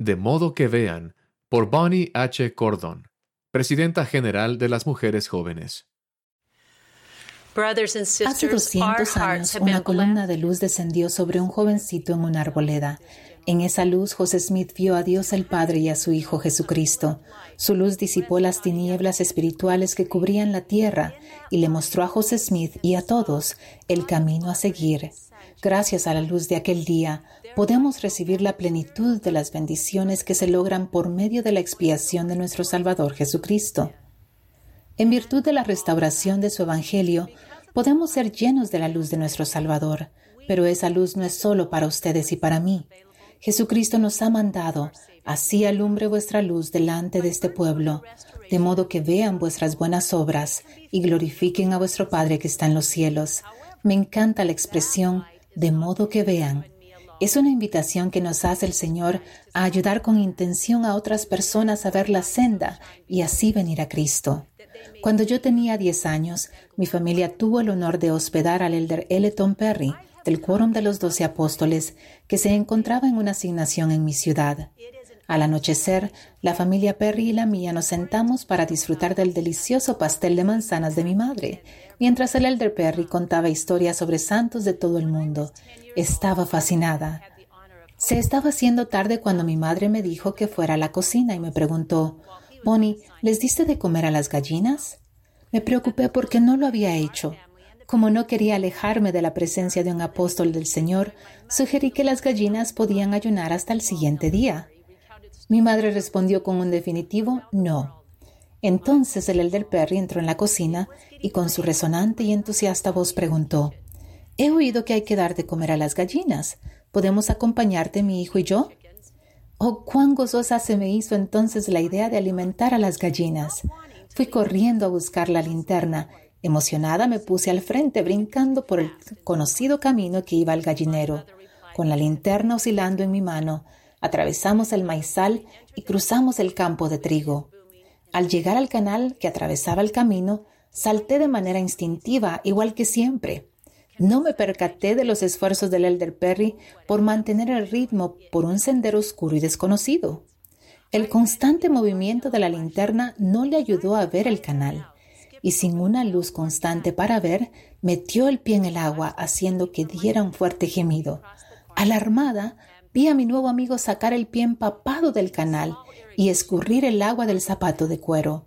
De modo que vean, por Bonnie H. Cordon, Presidenta General de las Mujeres Jóvenes. Hace 200 años, una columna de luz descendió sobre un jovencito en una arboleda. En esa luz, José Smith vio a Dios el Padre y a su Hijo Jesucristo. Su luz disipó las tinieblas espirituales que cubrían la tierra y le mostró a José Smith y a todos el camino a seguir. Gracias a la luz de aquel día, podemos recibir la plenitud de las bendiciones que se logran por medio de la expiación de nuestro Salvador Jesucristo. En virtud de la restauración de su Evangelio, podemos ser llenos de la luz de nuestro Salvador, pero esa luz no es solo para ustedes y para mí. Jesucristo nos ha mandado, así alumbre vuestra luz delante de este pueblo, de modo que vean vuestras buenas obras y glorifiquen a vuestro Padre que está en los cielos. Me encanta la expresión, de modo que vean es una invitación que nos hace el Señor a ayudar con intención a otras personas a ver la senda y así venir a Cristo. Cuando yo tenía 10 años, mi familia tuvo el honor de hospedar al elder Elton Perry del Quórum de los Doce Apóstoles, que se encontraba en una asignación en mi ciudad. Al anochecer, la familia Perry y la mía nos sentamos para disfrutar del delicioso pastel de manzanas de mi madre, mientras el elder Perry contaba historias sobre santos de todo el mundo. Estaba fascinada. Se estaba haciendo tarde cuando mi madre me dijo que fuera a la cocina y me preguntó, Bonnie, ¿les diste de comer a las gallinas? Me preocupé porque no lo había hecho. Como no quería alejarme de la presencia de un apóstol del Señor, sugerí que las gallinas podían ayunar hasta el siguiente día. Mi madre respondió con un definitivo no. Entonces el elder Perry entró en la cocina y con su resonante y entusiasta voz preguntó, He oído que hay que dar de comer a las gallinas. ¿Podemos acompañarte, mi hijo y yo? Oh, cuán gozosa se me hizo entonces la idea de alimentar a las gallinas. Fui corriendo a buscar la linterna. Emocionada me puse al frente, brincando por el conocido camino que iba al gallinero. Con la linterna oscilando en mi mano, atravesamos el maizal y cruzamos el campo de trigo. Al llegar al canal que atravesaba el camino, salté de manera instintiva, igual que siempre. No me percaté de los esfuerzos del elder Perry por mantener el ritmo por un sendero oscuro y desconocido. El constante movimiento de la linterna no le ayudó a ver el canal, y sin una luz constante para ver, metió el pie en el agua haciendo que diera un fuerte gemido. Alarmada, vi a mi nuevo amigo sacar el pie empapado del canal y escurrir el agua del zapato de cuero.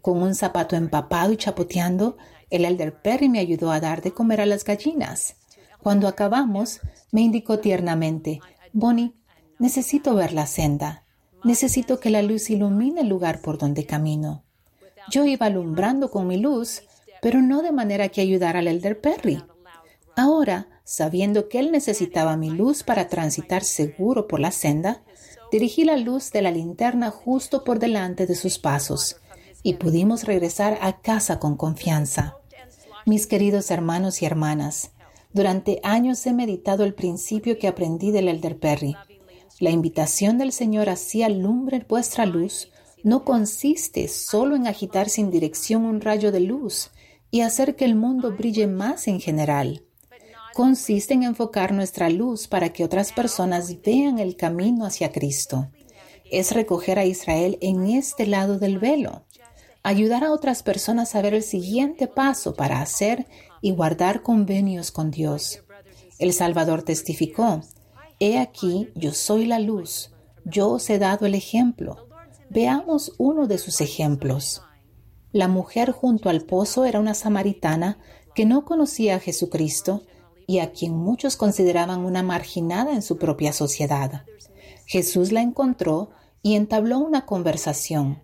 Con un zapato empapado y chapoteando, el elder Perry me ayudó a dar de comer a las gallinas. Cuando acabamos, me indicó tiernamente, Bonnie, necesito ver la senda. Necesito que la luz ilumine el lugar por donde camino. Yo iba alumbrando con mi luz, pero no de manera que ayudara al elder Perry. Ahora, sabiendo que él necesitaba mi luz para transitar seguro por la senda, dirigí la luz de la linterna justo por delante de sus pasos y pudimos regresar a casa con confianza. Mis queridos hermanos y hermanas, durante años he meditado el principio que aprendí del Elder Perry. La invitación del Señor hacia alumbre vuestra luz no consiste solo en agitar sin dirección un rayo de luz y hacer que el mundo brille más en general consiste en enfocar nuestra luz para que otras personas vean el camino hacia Cristo. Es recoger a Israel en este lado del velo, ayudar a otras personas a ver el siguiente paso para hacer y guardar convenios con Dios. El Salvador testificó, He aquí, yo soy la luz, yo os he dado el ejemplo. Veamos uno de sus ejemplos. La mujer junto al pozo era una samaritana que no conocía a Jesucristo y a quien muchos consideraban una marginada en su propia sociedad. Jesús la encontró y entabló una conversación.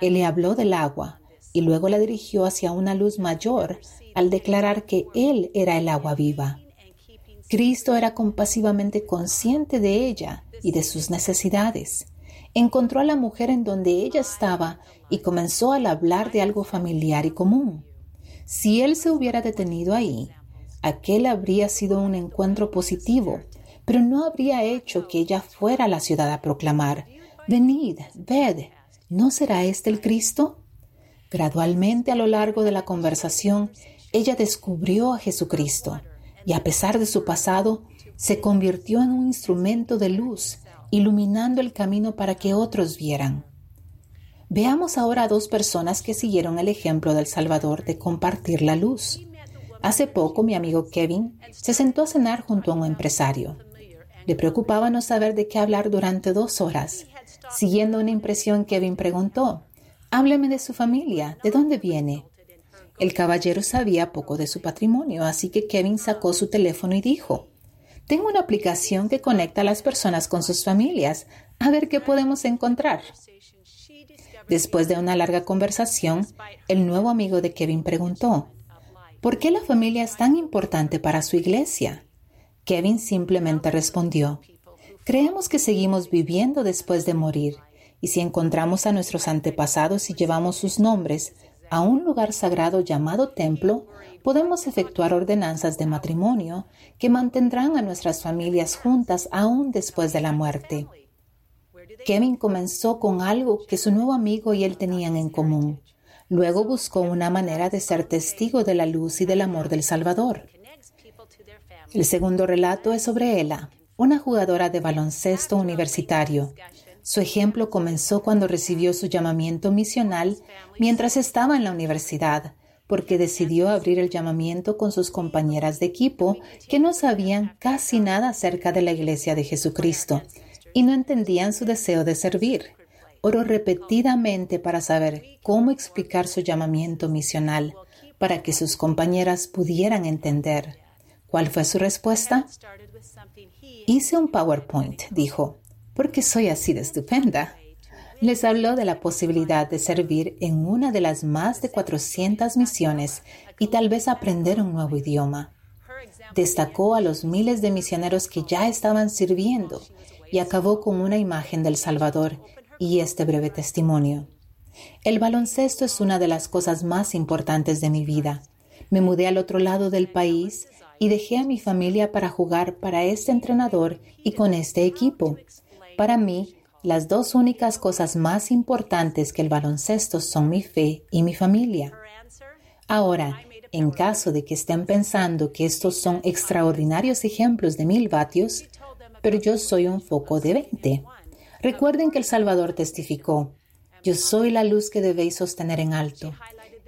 Él le habló del agua y luego la dirigió hacia una luz mayor al declarar que Él era el agua viva. Cristo era compasivamente consciente de ella y de sus necesidades. Encontró a la mujer en donde ella estaba y comenzó a hablar de algo familiar y común. Si él se hubiera detenido ahí, aquel habría sido un encuentro positivo, pero no habría hecho que ella fuera a la ciudad a proclamar, Venid, ved, ¿no será este el Cristo? Gradualmente a lo largo de la conversación, ella descubrió a Jesucristo y a pesar de su pasado, se convirtió en un instrumento de luz iluminando el camino para que otros vieran. Veamos ahora a dos personas que siguieron el ejemplo del Salvador de compartir la luz. Hace poco mi amigo Kevin se sentó a cenar junto a un empresario. Le preocupaba no saber de qué hablar durante dos horas. Siguiendo una impresión, Kevin preguntó, Hábleme de su familia, ¿de dónde viene? El caballero sabía poco de su patrimonio, así que Kevin sacó su teléfono y dijo, Tengo una aplicación que conecta a las personas con sus familias. A ver qué podemos encontrar. Después de una larga conversación, el nuevo amigo de Kevin preguntó, ¿por qué la familia es tan importante para su iglesia? Kevin simplemente respondió, creemos que seguimos viviendo después de morir, y si encontramos a nuestros antepasados y llevamos sus nombres a un lugar sagrado llamado templo, podemos efectuar ordenanzas de matrimonio que mantendrán a nuestras familias juntas aún después de la muerte. Kevin comenzó con algo que su nuevo amigo y él tenían en común. Luego buscó una manera de ser testigo de la luz y del amor del Salvador. El segundo relato es sobre Ella, una jugadora de baloncesto universitario. Su ejemplo comenzó cuando recibió su llamamiento misional mientras estaba en la universidad, porque decidió abrir el llamamiento con sus compañeras de equipo que no sabían casi nada acerca de la Iglesia de Jesucristo y no entendían su deseo de servir. Oró repetidamente para saber cómo explicar su llamamiento misional, para que sus compañeras pudieran entender. ¿Cuál fue su respuesta? Hice un PowerPoint, dijo, porque soy así de estupenda. Les habló de la posibilidad de servir en una de las más de 400 misiones y tal vez aprender un nuevo idioma. Destacó a los miles de misioneros que ya estaban sirviendo y acabó con una imagen del Salvador y este breve testimonio. El baloncesto es una de las cosas más importantes de mi vida. Me mudé al otro lado del país y dejé a mi familia para jugar para este entrenador y con este equipo. Para mí, las dos únicas cosas más importantes que el baloncesto son mi fe y mi familia. Ahora, en caso de que estén pensando que estos son extraordinarios ejemplos de mil vatios, pero yo soy un foco de 20. Recuerden que el Salvador testificó, yo soy la luz que debéis sostener en alto.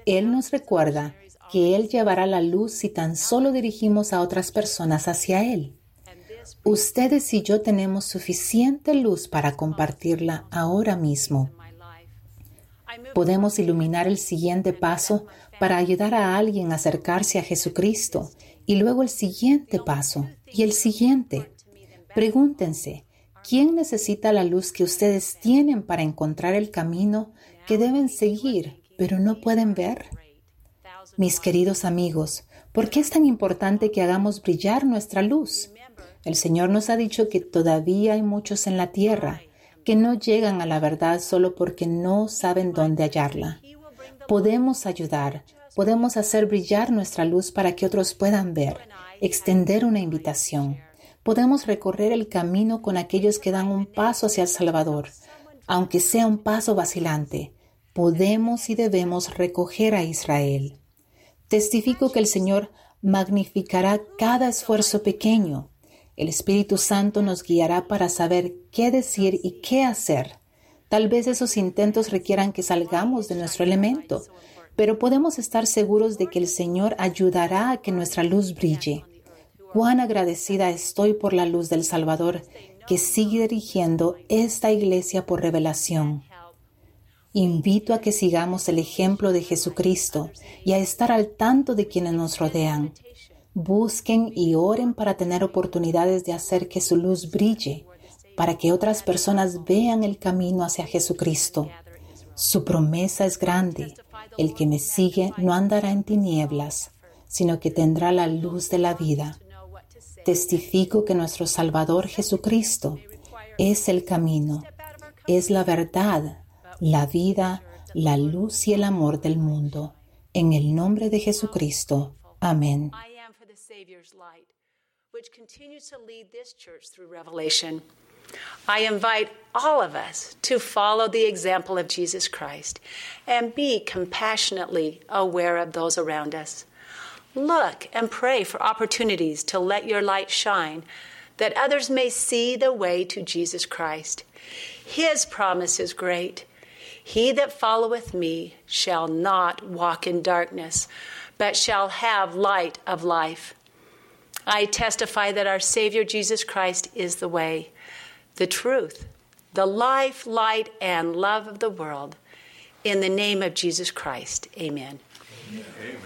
Él nos recuerda que Él llevará la luz si tan solo dirigimos a otras personas hacia Él. Ustedes y yo tenemos suficiente luz para compartirla ahora mismo. Podemos iluminar el siguiente paso para ayudar a alguien a acercarse a Jesucristo y luego el siguiente paso y el siguiente. Pregúntense, ¿quién necesita la luz que ustedes tienen para encontrar el camino que deben seguir, pero no pueden ver? Mis queridos amigos, ¿por qué es tan importante que hagamos brillar nuestra luz? El Señor nos ha dicho que todavía hay muchos en la tierra que no llegan a la verdad solo porque no saben dónde hallarla. Podemos ayudar, podemos hacer brillar nuestra luz para que otros puedan ver, extender una invitación podemos recorrer el camino con aquellos que dan un paso hacia el Salvador, aunque sea un paso vacilante. Podemos y debemos recoger a Israel. Testifico que el Señor magnificará cada esfuerzo pequeño. El Espíritu Santo nos guiará para saber qué decir y qué hacer. Tal vez esos intentos requieran que salgamos de nuestro elemento, pero podemos estar seguros de que el Señor ayudará a que nuestra luz brille. Cuán agradecida estoy por la luz del Salvador que sigue dirigiendo esta iglesia por revelación. Invito a que sigamos el ejemplo de Jesucristo y a estar al tanto de quienes nos rodean. Busquen y oren para tener oportunidades de hacer que su luz brille, para que otras personas vean el camino hacia Jesucristo. Su promesa es grande. El que me sigue no andará en tinieblas, sino que tendrá la luz de la vida. Testifico que nuestro Salvador Jesucristo es el camino, es la verdad, la vida, la luz y el amor del mundo. En el nombre de Jesucristo. Amén. I invite all of us to follow the example of Jesus Christ and be compassionately aware of those around us. Look and pray for opportunities to let your light shine that others may see the way to Jesus Christ. His promise is great. He that followeth me shall not walk in darkness, but shall have light of life. I testify that our Savior Jesus Christ is the way, the truth, the life, light, and love of the world. In the name of Jesus Christ, amen. amen.